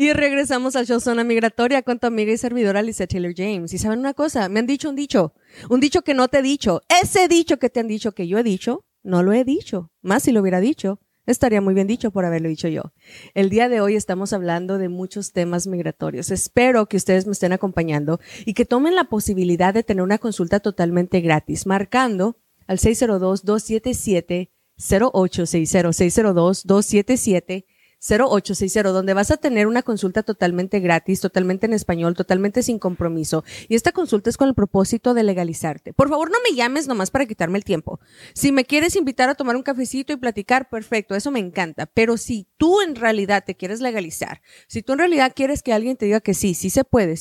Y regresamos al show Zona Migratoria con tu amiga y servidora Lisa Taylor James. Y saben una cosa, me han dicho un dicho, un dicho que no te he dicho. Ese dicho que te han dicho que yo he dicho, no lo he dicho. Más si lo hubiera dicho, estaría muy bien dicho por haberlo dicho yo. El día de hoy estamos hablando de muchos temas migratorios. Espero que ustedes me estén acompañando y que tomen la posibilidad de tener una consulta totalmente gratis, marcando al 602-277-0860, 602-277 0860, donde vas a tener una consulta totalmente gratis, totalmente en español, totalmente sin compromiso. Y esta consulta es con el propósito de legalizarte. Por favor, no me llames nomás para quitarme el tiempo. Si me quieres invitar a tomar un cafecito y platicar, perfecto, eso me encanta. Pero si tú en realidad te quieres legalizar, si tú en realidad quieres que alguien te diga que sí, sí se puede,